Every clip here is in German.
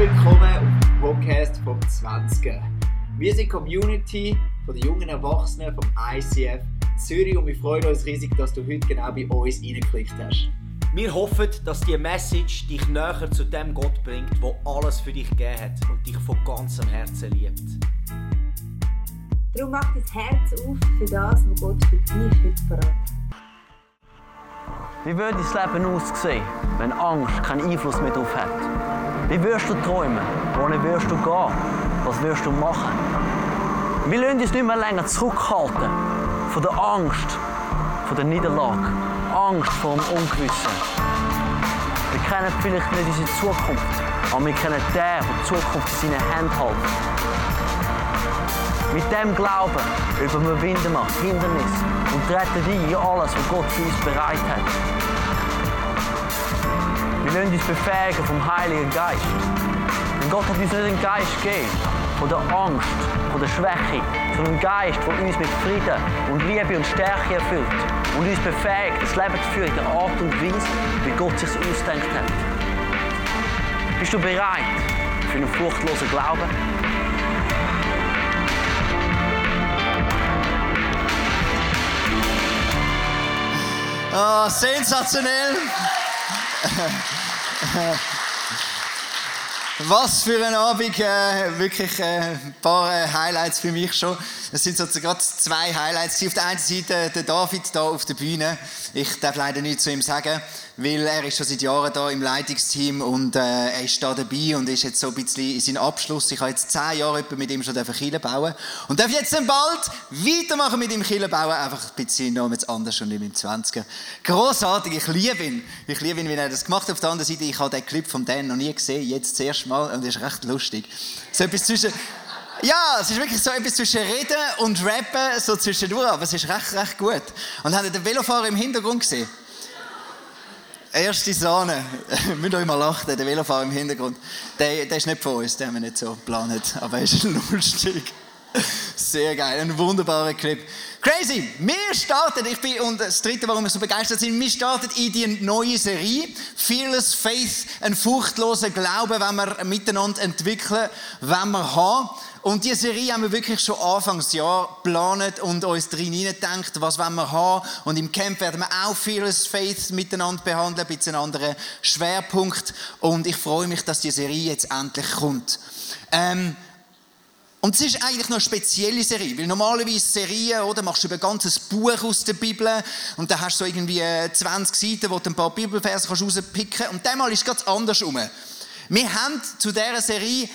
willkommen auf dem Podcast vom 20. Wir sind Community von den jungen Erwachsenen vom ICF Zürich und wir freuen uns riesig, dass du heute genau bei uns reingeklickt hast. Wir hoffen, dass die Message dich näher zu dem Gott bringt, der alles für dich gegeben hat und dich von ganzem Herzen liebt. Darum mach dein Herz auf für das, was Gott für dich heute parat Wie würde dein Leben aussehen, wenn Angst keinen Einfluss mehr darauf hat? Wie wirst du träumen? Wohin wirst du gehen? Was wirst du machen? Wir lassen uns nicht mehr länger zurückhalten von der Angst, von der Niederlage, Angst vor dem Ungewissen. Wir kennen vielleicht nicht unsere Zukunft, aber wir kennen den, der die Zukunft in seinen Händen hält. Mit dem Glauben überwinden wir Hindernisse und treten ein in alles, was Gott für uns bereit hat. Wir lassen uns befähigen vom Heiligen Geist. Denn Gott hat uns nicht einen Geist gegeben von der Angst, von der Schwäche, sondern einen Geist, der uns mit Frieden und Liebe und Stärke erfüllt und uns befähigt, das Leben zu führen in der Art und Weise, wie Gott sich ausdenkt hat. Bist du bereit für einen furchtlosen Glauben? Oh, sensationell! Was für ein Abend, äh, wirklich äh, ein paar äh, Highlights für mich schon. Es sind sozusagen zwei Highlights. Auf der einen Seite der David da auf der Bühne. Ich darf leider nichts zu ihm sagen, weil er ist schon seit Jahren da im Leitungsteam und äh, er ist da dabei und ist jetzt so ein bisschen in seinem Abschluss. Ich habe jetzt zehn Jahre mit ihm schon Kirche bauen und darf jetzt bald weitermachen mit ihm Kirche bauen, einfach ein bisschen noch mit anders und nicht mit dem 20er. Grossartig, ich liebe ihn. Ich liebe ihn, wie er das gemacht hat. Auf der anderen Seite, ich habe den Clip von Dan noch nie gesehen, jetzt das erste Mal und das ist recht lustig. So etwas zwischen ja, es ist wirklich so etwas zwischen Reden und Rappen, so zwischendurch, aber es ist recht, recht gut. Und habt ihr den Velofahrer im Hintergrund gesehen? Erste Sahne. Müsst euch mal lachen, der Velofahrer im Hintergrund. Der, der ist nicht von uns, den haben wir nicht so geplant, aber er ist lustig. Sehr geil, ein wunderbarer Clip. Crazy! Wir starten, ich bin, und das dritte, warum wir so begeistert sind, wir starten in die neue Serie. Fearless Faith, ein furchtloser Glaube, wenn wir miteinander entwickeln, wenn wir haben. Und diese Serie haben wir wirklich schon Anfangsjahr geplant und uns drin gedacht, was wollen wir haben. Und im Camp werden wir auch Fearless Faith miteinander behandeln, ein bisschen anderen Schwerpunkt. Und ich freue mich, dass die Serie jetzt endlich kommt. Ähm, und es ist eigentlich noch eine spezielle Serie, weil normalerweise Serien, oder, machst du über ein ganzes Buch aus der Bibel und dann hast du so irgendwie 20 äh, Seiten, wo du ein paar Bibelverse rauspicken kannst. Und diesmal ist es ganz anders rum. Wir haben zu dieser Serie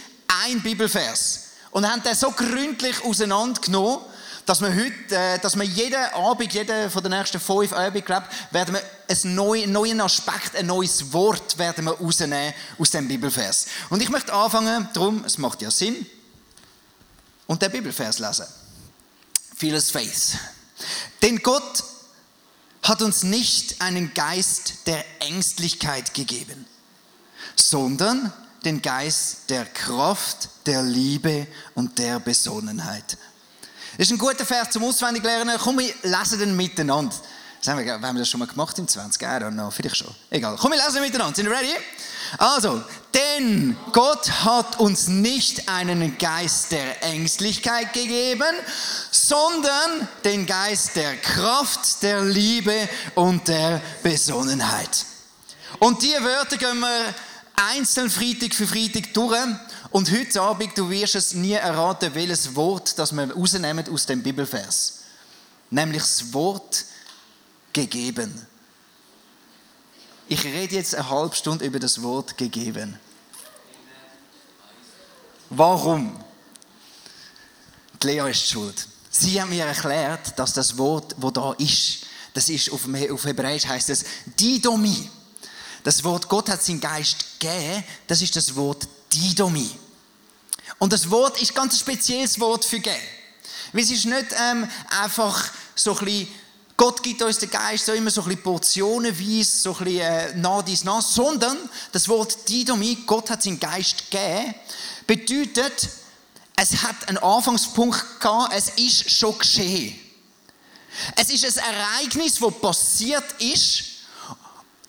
ein Bibelvers und haben den so gründlich auseinandergenommen, dass wir heute, äh, dass wir jeden Abend, jeden von den nächsten fünf Abend, glaube werden wir einen neuen, neuen Aspekt, ein neues Wort werden wir rausnehmen aus dem Bibelvers. Und ich möchte anfangen, darum, es macht ja Sinn, und den Bibelvers lesen. Vieles Faith. Denn Gott hat uns nicht einen Geist der Ängstlichkeit gegeben, sondern den Geist der Kraft, der Liebe und der Besonnenheit. Das ist ein guter Vers zum Auswendiglernen. Komm, wir lesen den miteinander. Das haben wir, haben wir das schon mal gemacht im 20? I don't know, vielleicht schon. Egal. Komm, wir lesen miteinander. Sind wir ready? Also, denn Gott hat uns nicht einen Geist der Ängstlichkeit gegeben, sondern den Geist der Kraft, der Liebe und der Besonnenheit. Und die Wörter gehen wir einzeln Freitag für Freitag durch. Und heute Abend, du wirst es nie erraten, welches Wort das wir rausnehmen aus dem Bibelvers. Nämlich das Wort gegeben. Ich rede jetzt eine halbe Stunde über das Wort gegeben. Warum? Die Lea ist schuld. Sie haben mir erklärt, dass das Wort, wo da ist, das ist auf, Hebräisch heißt es Didomi. Das Wort Gott hat seinen Geist gegeben, das ist das Wort Didomi. Und das Wort ist ganz ein spezielles Wort für geben. Weil es ist nicht ähm, einfach so ein bisschen, Gott gibt uns den Geist so immer so ein bisschen portionenweise, so ein bisschen äh, nah dies nah, sondern das Wort Didomi, Gott hat seinen Geist gegeben, bedeutet, es hat einen Anfangspunkt gehabt, es ist schon geschehen. Es ist ein Ereignis, das passiert ist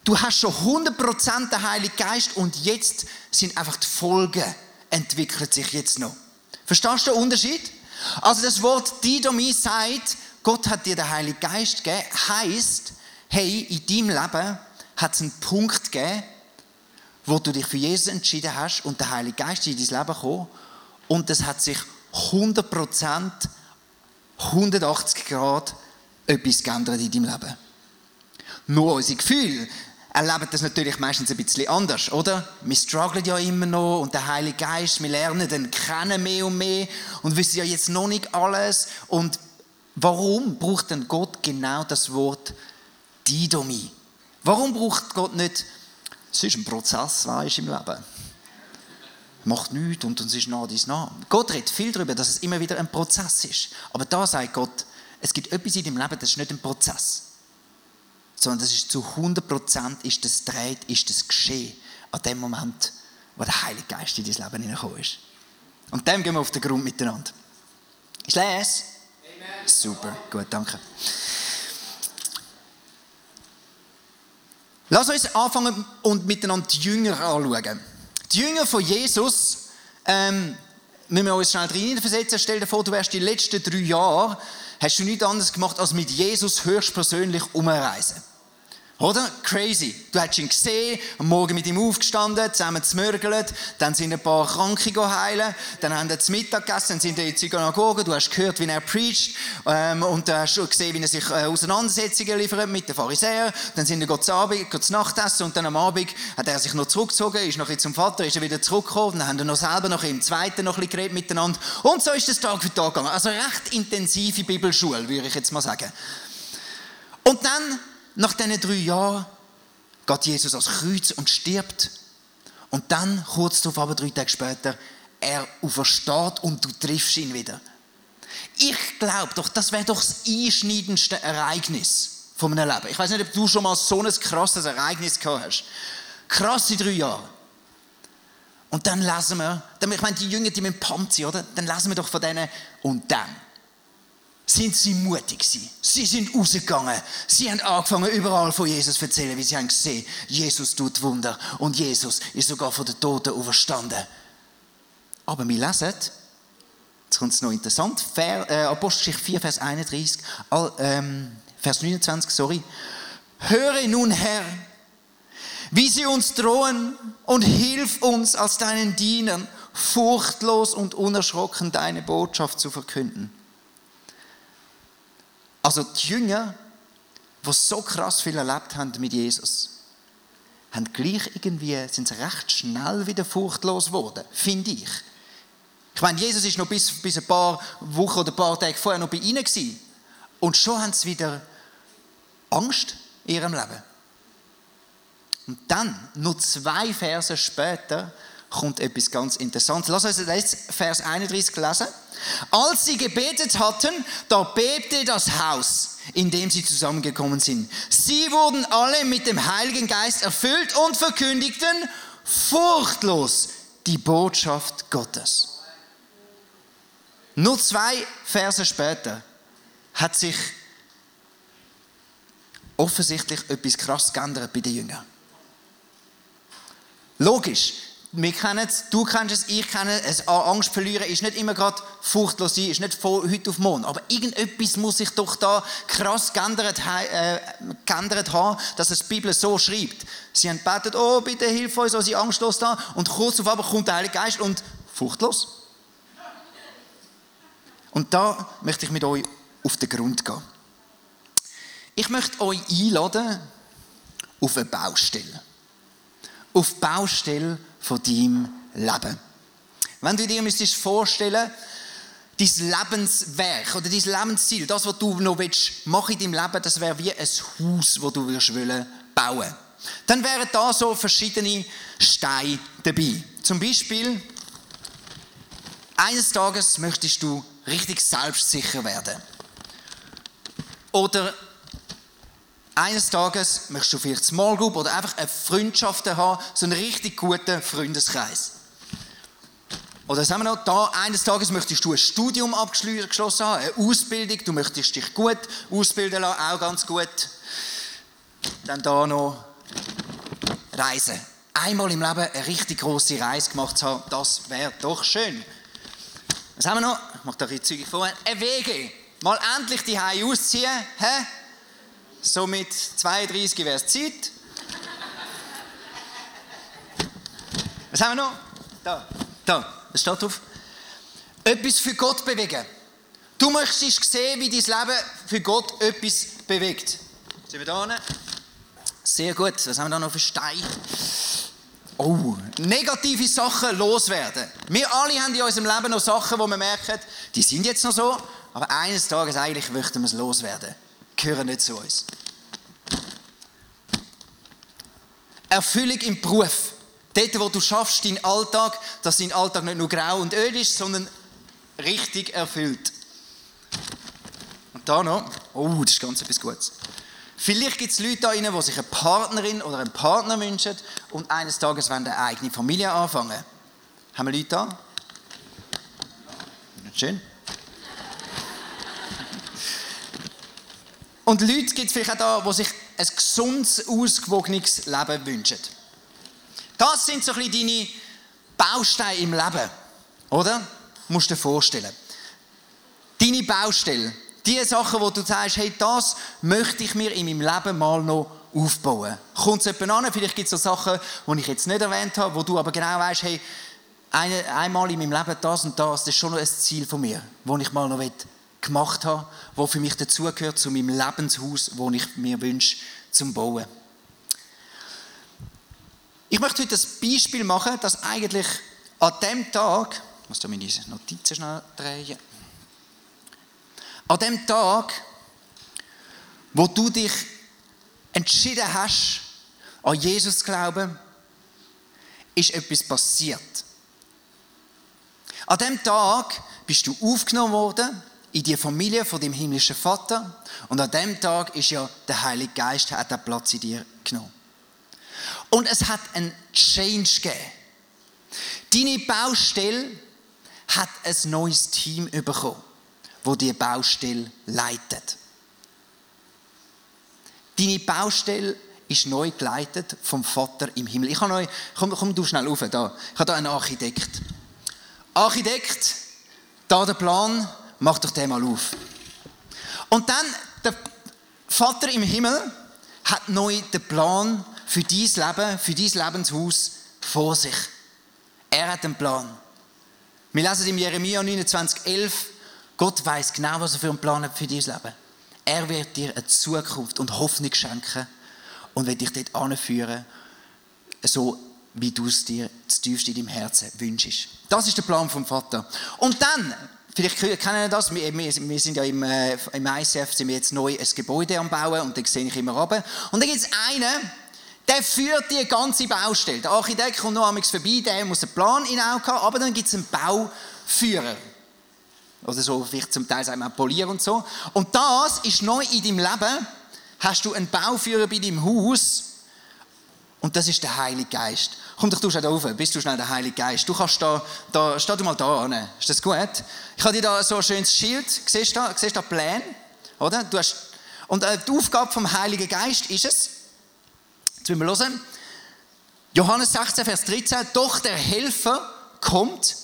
Du hast schon 100% den Heiligen Geist und jetzt sind einfach die Folgen entwickelt sich jetzt noch. Verstehst du den Unterschied? Also das Wort Didomie sagt, Gott hat dir den Heiligen Geist gegeben, heisst, hey, in deinem Leben hat es einen Punkt gegeben, wo du dich für Jesus entschieden hast und der Heilige Geist ist in dein Leben gekommen und es hat sich 100%, 180 Grad etwas geändert in deinem Leben. Nur unsere Gefühle erleben das natürlich meistens ein bisschen anders, oder? Wir strugglen ja immer noch und der Heilige Geist, wir lernen den kennen mehr und mehr und wissen ja jetzt noch nicht alles. Und warum braucht denn Gott genau das Wort Didomie? Warum braucht Gott nicht, es ist ein Prozess, weißt im Leben. Macht nichts und es ist nah dies nah. Gott redet viel darüber, dass es immer wieder ein Prozess ist. Aber da sagt Gott, es gibt etwas in deinem Leben, das ist nicht ein Prozess sondern das ist zu 100% ist das dreht, ist das geschehen an dem Moment, wo der Heilige Geist in dein Leben hineingekommen ist. Und dem gehen wir auf den Grund miteinander. Ist les? Super, gut, danke. Lass uns anfangen und miteinander die Jünger anschauen. Die Jünger von Jesus, ähm, müssen wir uns schnell reinversetzen. Stell dir vor, du wärst die letzten drei Jahre hast du nichts anderes gemacht, als mit Jesus höchstpersönlich umreisen. Oder? Crazy. Du hast ihn gesehen, am Morgen mit ihm aufgestanden, zusammen zmörgelt, dann sind ein paar Kranke heilen, dann haben sie zu Mittag gegessen, dann sind sie in die Synagoge, du hast gehört, wie er preacht, ähm, und du hast gesehen, wie er sich äh, Auseinandersetzungen liefert mit den Pharisäern, dann sind sie zu Abend, zu Nachtessen, und dann am Abend hat er sich noch zurückgezogen, ist noch zum Vater, ist er wieder zurückgekommen, dann haben sie noch selber noch im Zweiten noch ein geredet miteinander, und so ist es Tag für Tag gegangen. Also recht intensive Bibelschule, würde ich jetzt mal sagen. Und dann nach diesen drei Jahren geht Jesus ans Kreuz und stirbt. Und dann, kurz darauf, aber drei Tage später, er aufersteht und du triffst ihn wieder. Ich glaube doch, das wäre doch das einschneidendste Ereignis von meinem Leben. Ich weiß nicht, ob du schon mal so ein krasses Ereignis gehabt hast. Krasse drei Jahre. Und dann lesen wir, ich meine, die Jünger, die mit dem Panzi, oder? Dann lesen wir doch von denen, und dann sind sie mutig gewesen. Sie sind rausgegangen. Sie haben angefangen, überall von Jesus zu erzählen, wie sie haben gesehen, Jesus tut Wunder. Und Jesus ist sogar von den Toten auferstanden. Aber wir lesen, jetzt kommt es noch interessant, Ver, äh, Apostelgeschichte 4, Vers 31, ähm, Vers 29, sorry. Höre nun, Herr, wie sie uns drohen und hilf uns als deinen Dienern, furchtlos und unerschrocken deine Botschaft zu verkünden. Also die Jünger, die so krass viel erlebt haben mit Jesus, haben gleich irgendwie, sind recht schnell wieder furchtlos geworden, finde ich. Ich meine, Jesus ist noch bis, bis ein paar Wochen oder ein paar Tage vorher noch bei ihnen gewesen. Und schon haben sie wieder Angst in ihrem Leben. Und dann, nur zwei Verse später, kommt etwas ganz Interessantes. Lass uns jetzt Vers 31 lesen. Als sie gebetet hatten, da bebte das Haus, in dem sie zusammengekommen sind. Sie wurden alle mit dem Heiligen Geist erfüllt und verkündigten furchtlos die Botschaft Gottes. Nur zwei Verse später hat sich offensichtlich etwas krass geändert bei den Jüngern. Logisch, wir kennen es, du kennst es, ich kenne es, Angst verlieren ist nicht immer gerade furchtlos sein, ist nicht von heute auf morgen. Aber irgendetwas muss sich doch da krass geändert, äh, geändert haben, dass es die Bibel so schreibt. Sie haben gebetet, oh bitte hilf uns, was ich angstlos da. Und kurz auf einmal kommt der Heilige Geist und furchtlos. Und da möchte ich mit euch auf den Grund gehen. Ich möchte euch einladen auf eine Baustelle. Auf Baustelle von deinem Leben. Wenn du dir müsstest vorstellen, dein Lebenswerk oder dein Lebensziel, das, was du noch machen in deinem Leben, das wäre wie ein Haus, das du bauen Dann wären da so verschiedene Steine dabei. Zum Beispiel, eines Tages möchtest du richtig selbstsicher werden. Oder eines Tages möchtest du vielleicht Small Group oder einfach eine Freundschaft haben, so einen richtig guten Freundeskreis. Oder sagen wir noch, da, eines Tages möchtest du ein Studium abgeschlossen haben, eine Ausbildung, du möchtest dich gut ausbilden lassen, auch ganz gut. Dann da noch reisen. Einmal im Leben eine richtig große Reise gemacht zu haben, das wäre doch schön. Was haben wir noch? Ich mache da ein Zeug vor. Eine WG. Mal endlich die Hause ausziehen. Hä? So mit 32 wäre es Zeit. Was haben wir noch? Da. Da. Was steht drauf? Etwas für Gott bewegen. Du möchtest sehen, wie dein Leben für Gott etwas bewegt. Sind wir da unten? Sehr gut. Was haben wir da noch für Steine? Oh, negative Sachen loswerden. Wir alle haben in unserem Leben noch Sachen, wo wir merken, die sind jetzt noch so, aber eines Tages eigentlich möchten wir es loswerden. Gehören nicht zu uns. Erfüllung im Beruf. Dort, wo du schaffst, deinen Alltag, dass dein Alltag nicht nur grau und öd ist, sondern richtig erfüllt. Und da noch, oh, das ist ganz etwas Gutes. Vielleicht gibt es Leute da drinnen, die sich eine Partnerin oder einen Partner wünschen und eines Tages wollen eine eigene Familie anfangen. Haben wir Leute da? Schön. Und Leute gibt es vielleicht auch da, die sich ein gesundes, ausgewogenes Leben wünschen. Das sind so ein bisschen deine Bausteine im Leben, oder? Musst du dir vorstellen. Deine Baustelle, die Sachen, wo du sagst, hey, das möchte ich mir in meinem Leben mal noch aufbauen. Kommt es jemand an? Vielleicht gibt es so Sachen, die ich jetzt nicht erwähnt habe, wo du aber genau weißt, hey, eine, einmal in meinem Leben das und das, das ist schon noch ein Ziel von mir, das ich mal noch gemacht habe, wo für mich dazugehört zu meinem Lebenshaus, das ich mir wünsche zum Bauen. Ich möchte heute ein Beispiel machen, dass eigentlich an dem Tag, ich muss da meine Notizen schnell drehen, an dem Tag, wo du dich entschieden hast, an Jesus zu glauben, ist etwas passiert. An dem Tag bist du aufgenommen worden in die Familie von dem himmlischen Vater und an dem Tag ist ja der Heilige Geist hat den Platz in dir genommen. Und es hat einen Change gegeben. Deine Baustelle hat ein neues Team bekommen wo die Baustelle leitet. Deine Baustelle ist neu geleitet vom Vater im Himmel. Ich habe neu, komm, komm du schnell rauf, da. Ich habe da einen Architekt. Architekt, da der Plan, mach doch den mal auf. Und dann, der Vater im Himmel hat neu den Plan für dein Leben, für dein Lebenshaus vor sich. Er hat einen Plan. Wir lesen im Jeremia 29, 11, Gott weiß genau, was er für einen Plan hat für dein Leben. Er wird dir eine Zukunft und Hoffnung schenken und wird dich dort anführen, so wie du es dir zu tiefst in deinem Herzen wünschst. Das ist der Plan vom Vater. Und dann, vielleicht kennen ihr das, wir, wir sind ja im, äh, im ICF sind wir jetzt neu ein Gebäude am Bauen und da sehe ich immer runter. Und da gibt es einen, der führt die ganze Baustelle. Der Architekt kommt noch einmal vorbei, der muss einen Plan in Auge haben, aber dann gibt es einen Bauführer. Oder so, vielleicht zum Teil sagen wir polieren und so. Und das ist neu in deinem Leben. Hast du einen Bauführer bei deinem Haus und das ist der Heilige Geist. Komm doch du schnell da rauf, bist du schnell der Heilige Geist. Du kannst da, da steh du mal da an. Ist das gut? Ich habe dir da so ein schönes Schild. Siehst du da, siehst du da Pläne? Oder? Du hast, und äh, die Aufgabe vom Heiligen Geist ist es, jetzt müssen wir hören, Johannes 16, Vers 13, doch der Helfer kommt,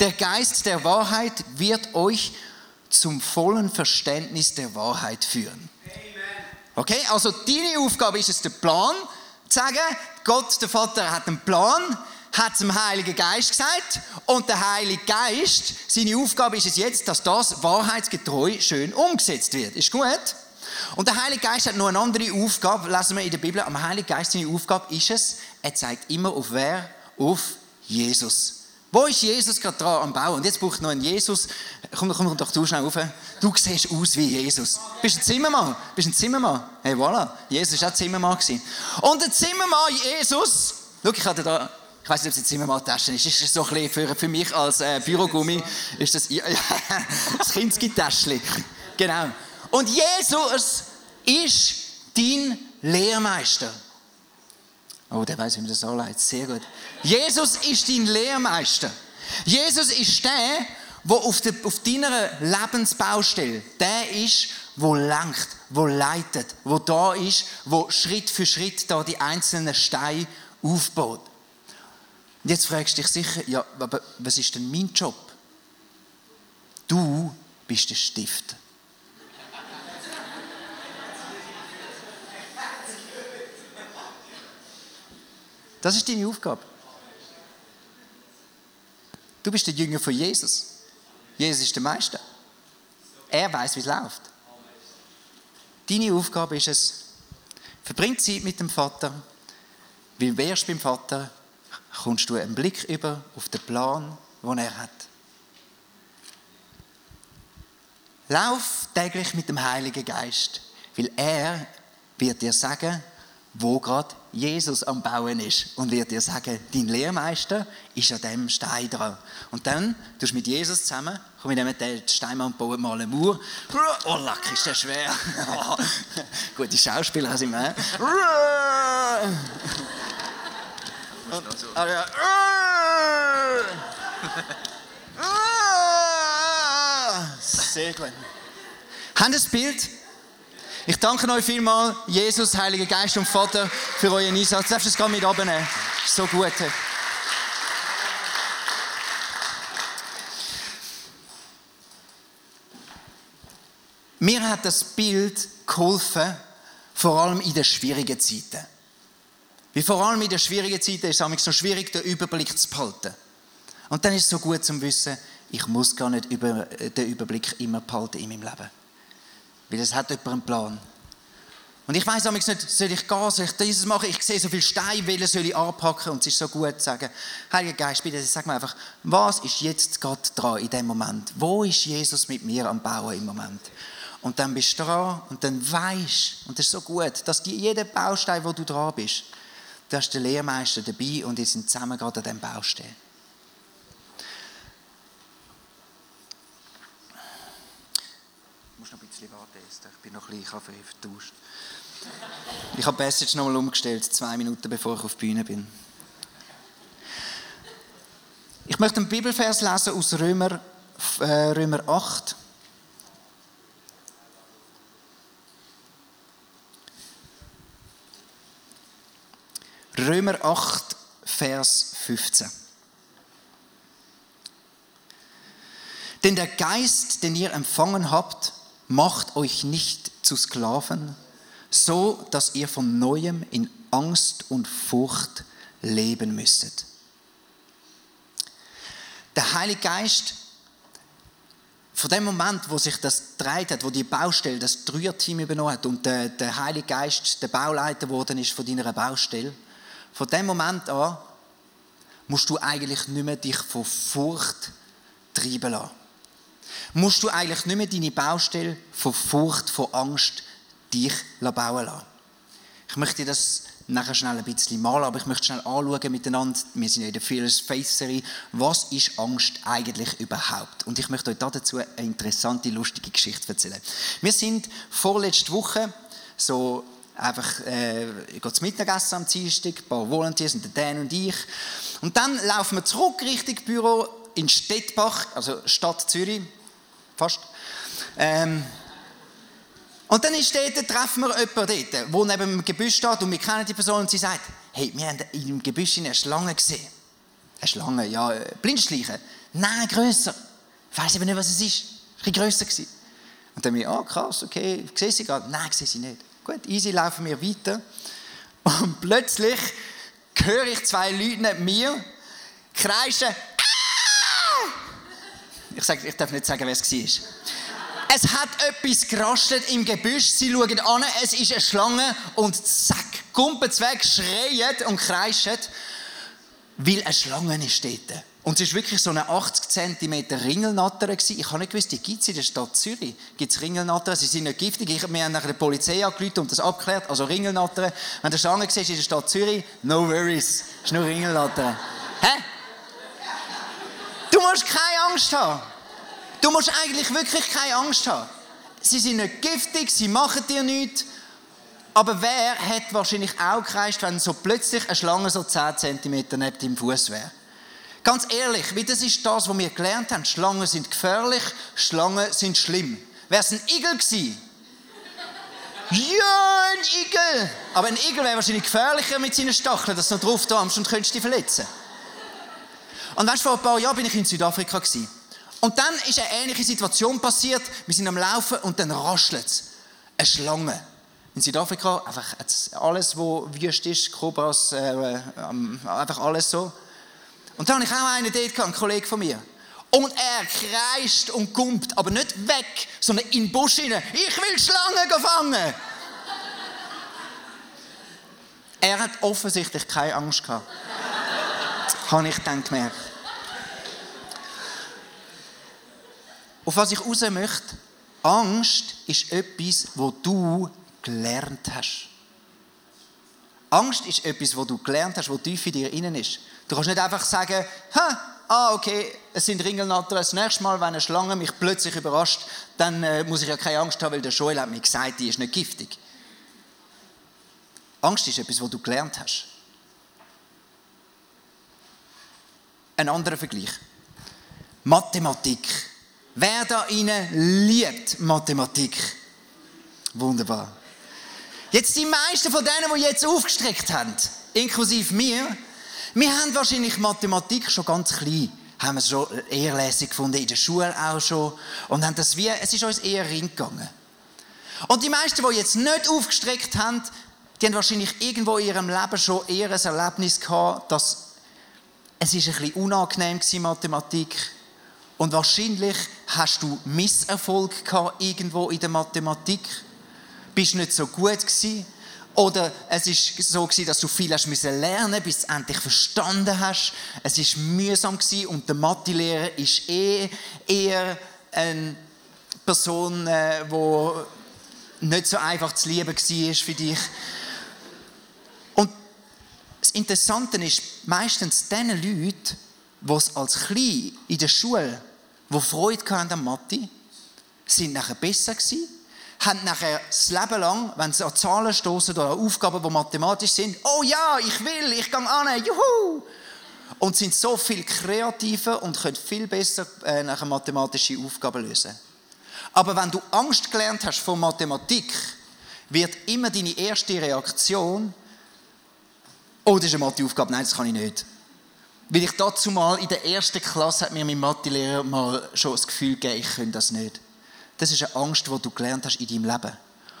der Geist der Wahrheit wird euch zum vollen Verständnis der Wahrheit führen. Okay, also deine Aufgabe ist es, den Plan zu sagen. Gott, der Vater, hat einen Plan, hat es dem Heiligen Geist gesagt und der Heilige Geist, seine Aufgabe ist es jetzt, dass das wahrheitsgetreu schön umgesetzt wird. Ist gut? Und der Heilige Geist hat noch eine andere Aufgabe, lesen wir in der Bibel, am Heiligen Geist seine Aufgabe ist es, er zeigt immer auf wer? Auf Jesus. Wo ist Jesus gerade dran am Bauen? Und jetzt braucht noch ein Jesus. Komm, komm doch du schnell rauf. Du siehst aus wie Jesus. Bist ein Zimmermann? Bist ein Zimmermann? Hey, voilà. Jesus war auch Zimmermann. Und der Zimmermann Jesus, schau, ich hatte da, ich weiß nicht, ob es eine Zimmermann-Tasche ist. Ist das so ein bisschen für, für mich als äh, Bürogummi? Ist das, ja, das Kinski-Täschchen. Genau. Und Jesus ist dein Lehrmeister. Oh, der weiß, wie man das anleitet. Sehr gut. Jesus ist dein Lehrmeister. Jesus ist der, der auf, der, auf deiner Lebensbaustelle, der ist, wo lenkt, wo leitet, wo da ist, wo Schritt für Schritt da die einzelnen Steine aufgebaut. Und jetzt fragst du dich sicher, ja, aber was ist denn mein Job? Du bist der Stifter. Das ist deine Aufgabe. Du bist der Jünger von Jesus. Jesus ist der Meister. Er weiß, wie es läuft. Deine Aufgabe ist es, verbring Zeit mit dem Vater, weil wärst beim Vater, kommst du einen Blick über auf den Plan, den er hat. Lauf täglich mit dem Heiligen Geist, weil er wird dir sagen, wo gerade Jesus am Bauen ist und wird dir sagen, dein Lehrmeister ist an dem Stein dran. Und dann tust du mit Jesus zusammen, komm, wir nehmen den Stein und bauen mal eine Mauer. Oh, leck, ist der schwer. Gute Schauspieler sind wir. Und, ah, ja. Sehr gut. Haben das Bild? Ich danke euch vielmals, Jesus, Heiliger Geist und Vater, für euren Einsatz. Darfst du es gerade mit abnehmen? So gut. Mir hat das Bild geholfen, vor allem in den schwierigen Zeiten. Wie vor allem in den schwierigen Zeiten ist es so schwierig, den Überblick zu behalten. Und dann ist es so gut zu wissen, ich muss gar nicht den Überblick immer behalten in meinem Leben. Weil es hat jemand einen Plan. Und ich weiß nicht, soll ich gehen, soll ich dieses machen? Ich sehe so viele Steine, welche soll ich anpacken? Und es ist so gut zu sagen, Heiliger Geist, bitte sag mir einfach, was ist jetzt Gott dran in dem Moment? Wo ist Jesus mit mir am Bauen im Moment? Und dann bist du dran und dann weißt, und das ist so gut, dass die, jeder Baustein, wo du dran bist, da ist der Lehrmeister dabei und die sind zusammen gerade an diesem Baustein. Ich muss noch ein bisschen warten, Esther. Ich bin noch ein bisschen Kaffee vertauscht. Ich habe jetzt nochmal umgestellt, zwei Minuten bevor ich auf die Bühne bin. Ich möchte einen Bibelvers lesen aus Römer, äh, Römer 8. Römer 8, Vers 15. Denn der Geist, den ihr empfangen habt, macht euch nicht zu Sklaven, so dass ihr von neuem in Angst und Furcht leben müsstet. Der Heilige Geist, von dem Moment, wo sich das dreht hat, wo die Baustelle, das Dreierteam übernommen hat und der, der Heilige Geist der Bauleiter geworden ist von deiner Baustelle, von dem Moment an musst du eigentlich nicht mehr dich von Furcht treiben lassen. Musst du eigentlich nicht mehr deine Baustelle von Furcht, von Angst dich bauen lassen. Ich möchte das nachher schnell ein bisschen malen, aber ich möchte schnell anschauen miteinander, wir sind ja in der Fearless Faith Serie, was ist Angst eigentlich überhaupt? Und ich möchte euch dazu eine interessante, lustige Geschichte erzählen. Wir sind vorletzte Woche so einfach äh, zum Mittagessen am Dienstag, ein paar Volunteers und der Dan und ich. Und dann laufen wir zurück Richtung Büro in Stettbach, also Stadt Zürich, fast. Ähm, und dann ist dort, treffen wir jemanden dort, der neben dem Gebüsch steht und wir kennen die Person und sie sagt, hey, wir haben im Gebüsch eine Schlange gesehen. Eine Schlange, ja, äh, Blindschleiche. Nein, grösser. Ich weiss eben nicht, was es ist. Ein bisschen grösser gewesen. Und dann ich, ah, oh, krass, okay, sehe sie gerade? Nein, sehe sie nicht. Gut, easy, laufen wir weiter. Und plötzlich höre ich zwei Leute neben mir kreischen! Ich, sage, ich darf nicht sagen, wer es war. Es hat etwas gerastet im Gebüsch. Sie schauen an, es ist eine Schlange und zack, kumpeln weg, schreien und kreischen, weil eine Schlange ist dort. Und es war wirklich so eine 80 cm Ringelnatter. Ich habe nicht gewusst, die gibt es in der Stadt Zürich. Gibt es Ringelnatter? Sie sind nicht giftig. Ich, wir haben nachher die Polizei angerufen und das abgeklärt. Also Ringelnatter. Wenn du Schlange siehst in der Stadt Zürich, no worries. Es ist nur Ringelnatter. Hä? Du musst keine Angst haben. Du musst eigentlich wirklich keine Angst haben. Sie sind nicht giftig, sie machen dir nichts. Aber wer hätte wahrscheinlich auch gekreischt, wenn so plötzlich eine Schlange so 10 cm neben deinem Fuß wäre? Ganz ehrlich, wie das ist das, was wir gelernt haben. Schlangen sind gefährlich, Schlangen sind schlimm. Wäre es ein Igel gewesen? Ja, schön, Igel! Aber ein Igel wäre wahrscheinlich gefährlicher mit seinen Stacheln, dass du noch drauf darfst und könntest dich verletzen. Und weißt vor ein paar Jahren bin ich in Südafrika gewesen. Und dann ist eine ähnliche Situation passiert. Wir sind am Laufen und dann raschelt es. Eine Schlange. In Südafrika einfach alles, wo wüst ist, Kobras, äh, einfach alles so. Und dann habe ich auch einen dort einen Kollegen von mir. Und er kreischt und kumpt, aber nicht weg, sondern in den Busch hinein. Ich will Schlangen fangen! er hat offensichtlich keine Angst gehabt. Habe ich dann gemerkt. Auf was ich raus möchte, Angst ist etwas, wo du gelernt hast. Angst ist etwas, wo du gelernt hast, wo tief in dir innen ist. Du kannst nicht einfach sagen, ha, ah, okay, es sind Ringelnatter, das nächste Mal, wenn eine Schlange mich plötzlich überrascht, dann äh, muss ich ja keine Angst haben, weil der Joel hat mir gesagt, die ist nicht giftig. Angst ist etwas, was du gelernt hast. Ein anderer Vergleich. Mathematik. Wer da innen liebt Mathematik? Wunderbar. Jetzt die meisten von denen, die jetzt aufgestreckt haben, inklusive mir, wir haben wahrscheinlich Mathematik schon ganz klein, haben es schon eher lässig gefunden, in der Schule auch schon, und haben das wie, es ist uns eher reingegangen. Und die meisten, die jetzt nicht aufgestreckt haben, die haben wahrscheinlich irgendwo in ihrem Leben schon eher ein Erlebnis gehabt, dass es ist ein bisschen unangenehm war, Mathematik. Und wahrscheinlich hast du Misserfolg gehabt irgendwo in der Mathematik. Bist nicht so gut gewesen. Oder es ist so gewesen, dass du viel hast müssen lernen, bis du endlich verstanden hast. Es ist mühsam gewesen und der Mathelehrer ist eh eher eine Person, äh, wo nicht so einfach zu lieben war für dich. Das Interessante ist, meistens diese Leute, die als Klein in der Schule, die Freude hatten an Mathe, sind nachher besser gewesen haben nachher das Leben lang, wenn sie an Zahlen stoßen oder an Aufgaben, die mathematisch sind, oh ja, ich will, ich gehe an, juhu! Und sind so viel kreativer und können viel besser äh, nachher mathematische Aufgaben lösen. Aber wenn du Angst gelernt hast vor Mathematik, wird immer deine erste Reaktion, oh, das ist eine Matheaufgabe, nein, das kann ich nicht. Weil ich dazu mal in der ersten Klasse hat mir mein Mathelehrer mal schon das Gefühl gegeben, ich könnte das nicht. Das ist eine Angst, die du gelernt hast in deinem Leben.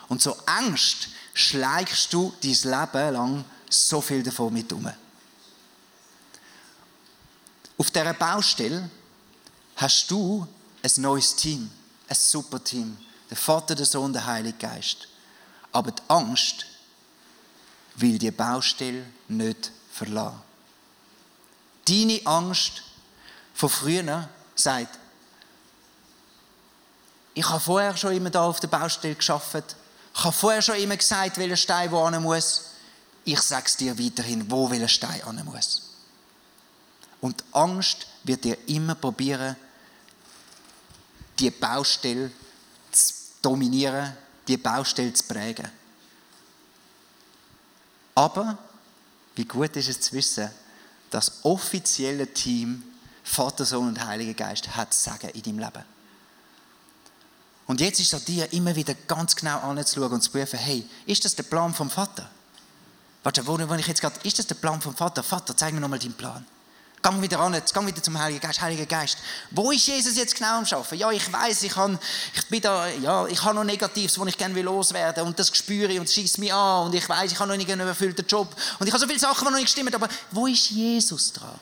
Und so Angst schleichst du dein Leben lang so viel davon mit um. Auf dieser Baustelle hast du ein neues Team, ein super Team. Der Vater, der Sohn, der Heilige Geist. Aber die Angst will die Baustelle nicht verlassen. Deine Angst von früher sagt, ich habe vorher schon immer da auf der Baustelle geschafft. Ich habe vorher schon immer gesagt, welcher Stein wo hin muss. Ich sage es dir weiterhin, wo welcher Stein hin muss. Und Angst wird dir immer probieren, die Baustelle zu dominieren, die Baustelle zu prägen. Aber wie gut ist es zu wissen, das offizielle Team Vater, Sohn und Heiliger Geist hat Sagen in deinem Leben. Und jetzt ist es an dir, immer wieder ganz genau anzuschauen und zu prüfen, hey, ist das der Plan vom Vater? Warte, wo, wo ich jetzt gerade, ist das der Plan vom Vater? Vater, zeig mir nochmal deinen Plan. Gang wieder an, jetzt gang wieder zum Heiligen Geist. Heiliger Geist, wo ist Jesus jetzt genau am Schaffen? Ja, ich weiß, ich, ich bin da, ja, ich habe noch Negatives, wo ich gerne loswerden will und das spüre und schießt mich an und ich weiß, ich habe noch nicht einen erfüllten Job und ich habe so viele Sachen, die noch nicht stimmen, aber wo ist Jesus dran?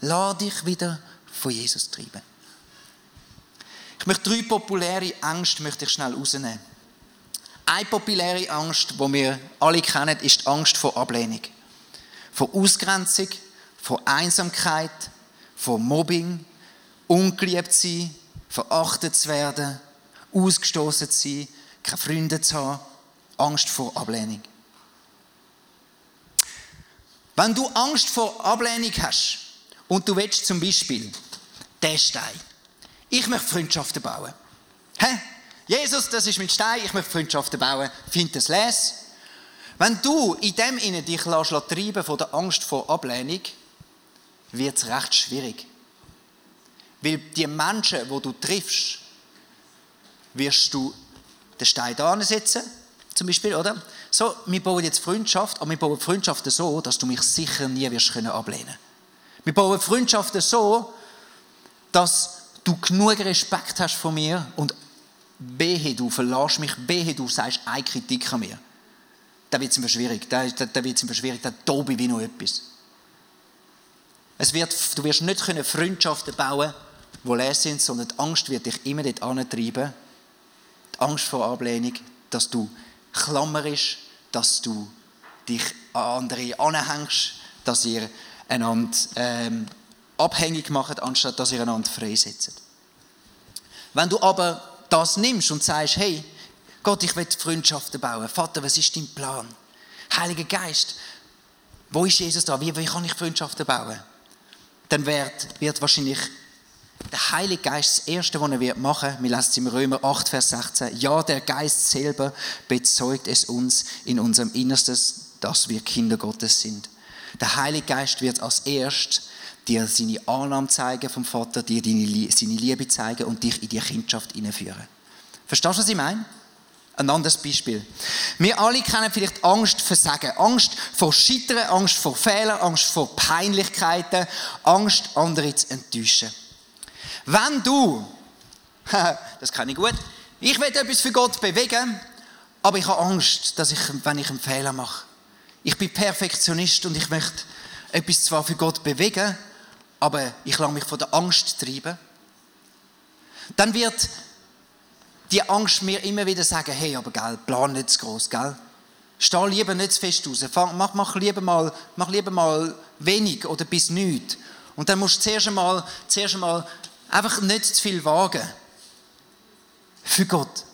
Lass dich wieder von Jesus treiben. Ich möchte drei populäre Ängste möchte ich schnell rausnehmen. Eine populäre Angst, die wir alle kennen, ist die Angst vor Ablehnung. Vor Ausgrenzung, vor Einsamkeit, vor Mobbing, ungeliebt sein, verachtet zu werden, ausgestoßen zu sein, keine Freunde zu haben, Angst vor Ablehnung. Wenn du Angst vor Ablehnung hast und du willst zum Beispiel den Stein, ich möchte Freundschaften bauen. Hä? Jesus, das ist mein Stein, ich möchte Freundschaften bauen. Find das les. Wenn du in dem Innen dich treiben von der Angst vor Ablehnung, wird es recht schwierig. Weil die Menschen, wo du triffst, wirst du den Stein da setzen Zum Beispiel, oder? So, wir bauen jetzt Freundschaft, aber wir bauen Freundschaften so, dass du mich sicher nie wirst können ablehnen. Wir bauen Freundschaften so, dass du genug Respekt hast von mir und behe du verlässt mich, behe du sagst eine Kritik an mir. Da wird es immer schwierig, da, da, da wird es immer schwierig, da tobe ich wie noch etwas. Es wird, du wirst nicht Freundschaften bauen, die leer sind, sondern die Angst wird dich immer dort antreiben. Die Angst vor Ablehnung, dass du klammerisch, dass du dich an andere anhängst, dass ihr einander ähm, abhängig macht, anstatt dass ihr einander freisetzt. Wenn du aber das nimmst und sagst, hey, Gott, ich will Freundschaften bauen. Vater, was ist dein Plan? Heiliger Geist, wo ist Jesus da? Wie, wie kann ich Freundschaften bauen? Dann wird, wird wahrscheinlich der Heilige Geist das Erste, was er wird machen, wir lesen es im Römer 8, Vers 16, ja, der Geist selber bezeugt es uns in unserem Innersten, dass wir Kinder Gottes sind. Der Heilige Geist wird als erst dir seine Annahme zeigen vom Vater, dir seine Liebe zeigen und dich in die Kindschaft hineinführen. Verstehst du, was ich meine? Ein anderes Beispiel. Wir alle kennen vielleicht Angst vor Sagen, Angst vor Scheitern, Angst vor Fehlern, Angst vor Peinlichkeiten, Angst, andere zu enttäuschen. Wenn du, das kann ich gut, ich will etwas für Gott bewegen, aber ich habe Angst, dass ich, wenn ich einen Fehler mache. Ich bin Perfektionist und ich möchte etwas zwar für Gott bewegen, aber ich lasse mich von der Angst treiben. Dann wird die Angst mir immer wieder sagen, hey, aber gell, plan nicht zu groß, gell? Steh lieber nicht zu fest raus. Mach, mach, lieber mal, mach lieber mal wenig oder bis nichts. Und dann musst du zuerst einmal, zuerst einmal einfach nicht zu viel wagen. Für Gott.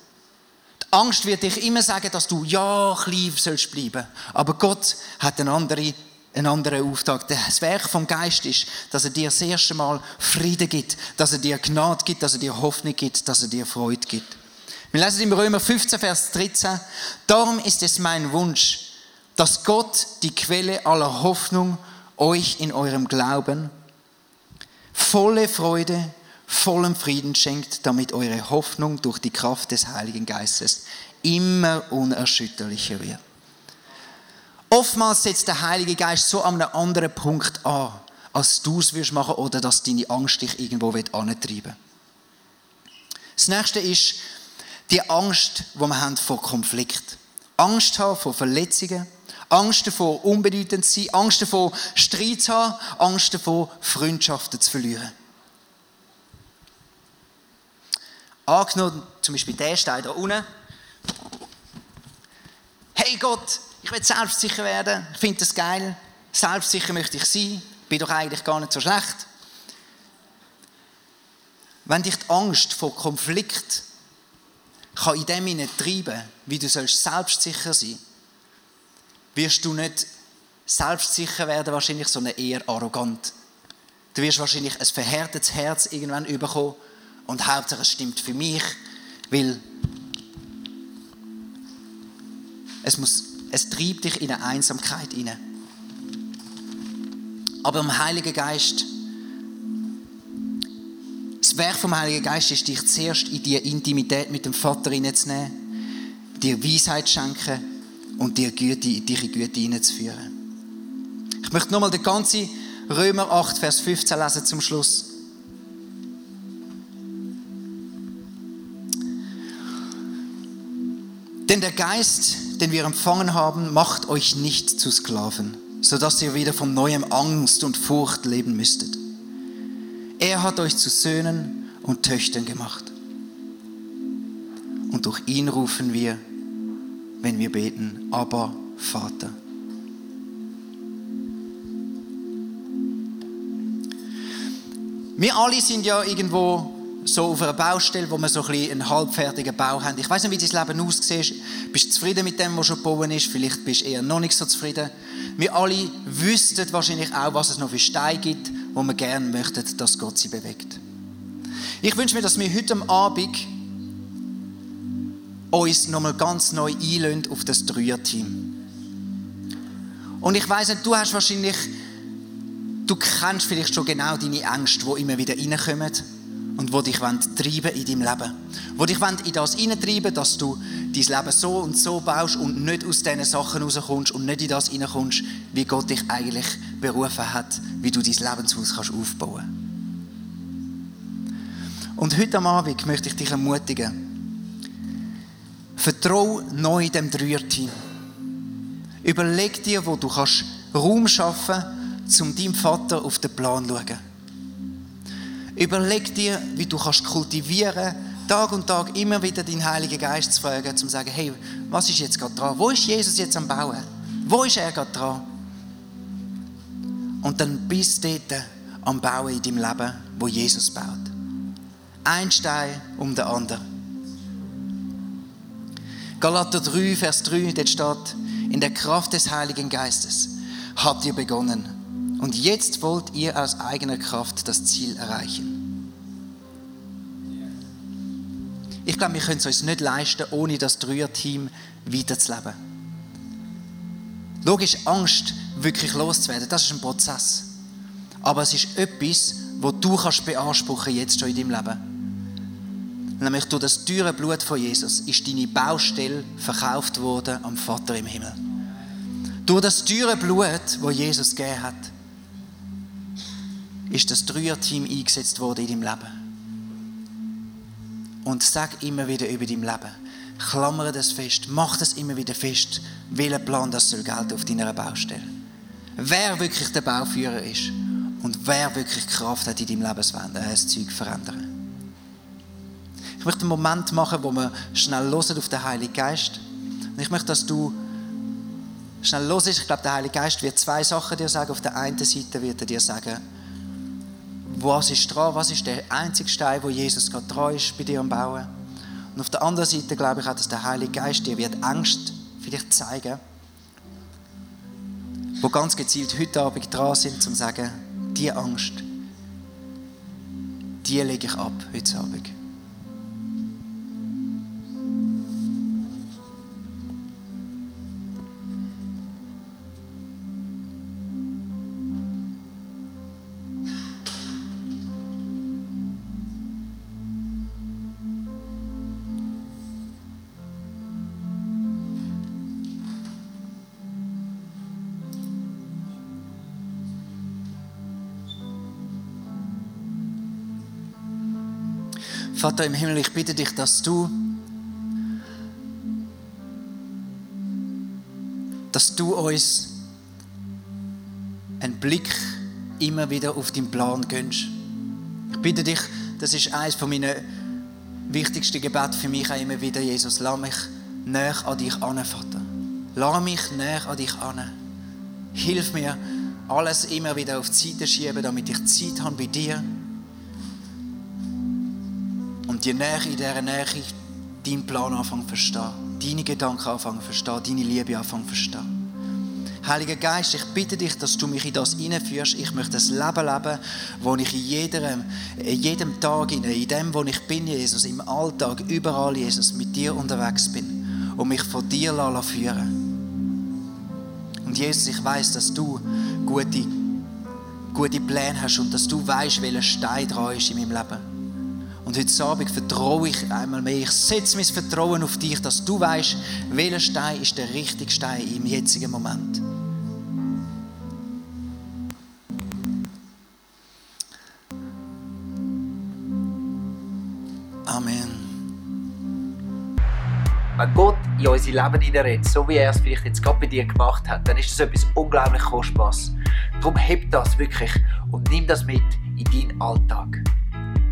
Die Angst wird dich immer sagen, dass du ja klein sollst bleiben. Aber Gott hat eine andere einen anderen Auftrag. Das Werk vom Geist ist, dass er dir das erste Mal Frieden gibt, dass er dir Gnade gibt, dass er dir Hoffnung gibt, dass er dir Freude gibt. Wir lesen im Römer 15, Vers 13. Darum ist es mein Wunsch, dass Gott, die Quelle aller Hoffnung, euch in eurem Glauben volle Freude, vollen Frieden schenkt, damit eure Hoffnung durch die Kraft des Heiligen Geistes immer unerschütterlicher wird. Oftmals setzt der Heilige Geist so an einem anderen Punkt an, als du es wirst machen oder dass deine Angst dich irgendwo antreiben will. Das nächste ist die Angst, die wir haben vor Konflikt. Angst haben vor Verletzungen, Angst davor, unbedeutend zu sein, Angst davor, Streit zu haben, Angst davor, Freundschaften zu verlieren. Angenommen, zum Beispiel der steht da unten. Hey Gott, ich will selbstsicher werden, ich finde das geil, selbstsicher möchte ich sein, bin doch eigentlich gar nicht so schlecht. Wenn dich die Angst vor Konflikt kann in dem hinein treiben, wie du sollst selbstsicher sein, wirst du nicht selbstsicher werden, wahrscheinlich, sondern eher arrogant. Du wirst wahrscheinlich ein verhärtetes Herz irgendwann bekommen und Hauptsache es stimmt für mich, weil es muss es treibt dich in eine Einsamkeit hinein. Aber im Heiligen Geist, Werk vom Heiligen Geist ist, dich zuerst in die Intimität mit dem Vater hineinzunehmen, dir Weisheit schenken und dir Güte, dich in Güte hineinzuführen. Ich möchte nochmal den ganzen Römer 8, Vers 15 lesen zum Schluss. Denn der Geist, den wir empfangen haben, macht euch nicht zu Sklaven, sodass ihr wieder von neuem Angst und Furcht leben müsstet. Er hat euch zu Söhnen und Töchtern gemacht. Und durch ihn rufen wir, wenn wir beten, aber Vater. Wir alle sind ja irgendwo so auf einer Baustelle, wo wir so ein bisschen einen halbfertigen Bau haben. Ich weiß nicht, wie dein Leben aussieht. Bist du zufrieden mit dem, was schon gebaut ist? Vielleicht bist du eher noch nicht so zufrieden. Wir alle wüssten wahrscheinlich auch, was es noch für Steine gibt, wo wir gerne möchten, dass Gott sie bewegt. Ich wünsche mir, dass wir heute Abend uns nochmal ganz neu einlösen auf das Dreier-Team. Und ich weiß nicht, du hast wahrscheinlich, du kennst vielleicht schon genau deine Ängste, die immer wieder reinkommen und wo dich treiben in deinem Leben. Wo dich in das hineintreiben, dass du dein Leben so und so baust und nicht aus diesen Sachen rauskommst und nicht in das hineinkommst, wie Gott dich eigentlich berufen hat, wie du dein Lebenshaus kannst aufbauen Und heute am Abend möchte ich dich ermutigen, Vertrau neu dem Dreierteam. Überleg dir, wo du kannst Raum schaffen kannst, um deinem Vater auf den Plan zu schauen. Überleg dir, wie du kannst kultivieren Tag und Tag immer wieder deinen Heiligen Geist zu fragen, um zu sagen, hey, was ist jetzt gerade dran? Wo ist Jesus jetzt am Bauen? Wo ist er gerade dran? Und dann bist du dort am Bauen in deinem Leben, wo Jesus baut. Ein Stein um den anderen. Galater 3, Vers 3, dort steht, in der Kraft des Heiligen Geistes habt ihr begonnen. Und jetzt wollt ihr aus eigener Kraft das Ziel erreichen. Ich glaube, wir können es uns nicht leisten, ohne das Dreier-Team weiterzuleben. Logisch, Angst wirklich loszuwerden, das ist ein Prozess. Aber es ist etwas, wo du kannst beanspruchen jetzt schon in deinem Leben. Nämlich durch das teure Blut von Jesus ist deine Baustelle verkauft worden am Vater im Himmel. Durch das teure Blut, das Jesus gegeben hat, ist das Dreierteam eingesetzt worden in deinem Leben. Und sag immer wieder über dein Leben. Klammere das fest. Mach das immer wieder fest. Welcher Plan das soll gelten auf deiner Baustelle. Wer wirklich der Bauführer ist und wer wirklich Kraft hat in deinem Lebenswandel, das Zeug verändern. Ich möchte einen Moment machen, wo wir schnell hören auf den Heiligen Geist. Und ich möchte, dass du schnell los Ich glaube, der Heilige Geist wird zwei Sachen dir sagen. Auf der einen Seite wird er dir sagen, was ist dran, was ist der einzige Stein, wo Jesus gerade dran ist bei dir am Bauen. Und auf der anderen Seite glaube ich auch, dass der Heilige Geist dir wird Angst vielleicht zeigen, wo ganz gezielt heute Abend dran sind, um zu sagen, die Angst, die lege ich ab heute Abend. Vater im Himmel, ich bitte dich, dass du, dass du uns einen Blick immer wieder auf deinen Plan gönnst. Ich bitte dich, das ist eines von meinen wichtigsten Gebeten für mich auch immer wieder, Jesus, lass mich näher an dich an, Vater. Lass mich näher an dich an. Hilf mir, alles immer wieder auf die Seite schieben, damit ich Zeit habe bei dir und je näher in dieser Nähe deinen Plan anfangen zu verstehen, deine Gedanken anfangen zu verstehen, deine Liebe anfangen zu verstehen. Heiliger Geist, ich bitte dich, dass du mich in das hineinführst. Ich möchte das Leben leben, wo ich in jedem, in jedem Tag, in dem, wo ich bin, Jesus, im Alltag, überall, Jesus, mit dir unterwegs bin und mich von dir führen Und Jesus, ich weiß, dass du gute, gute Pläne hast und dass du weißt, welcher Stein dran ist in meinem Leben. Und heute Abend vertraue ich einmal mehr. Ich setze mein Vertrauen auf dich, dass du weißt, welcher Stein ist der richtige Stein im jetzigen Moment. Amen. Wenn Gott in unser Leben hineinredet, so wie er es vielleicht jetzt gerade bei dir gemacht hat, dann ist das etwas unglaublich Kostbares. Darum heb das wirklich und nimm das mit in deinen Alltag.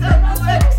Yes,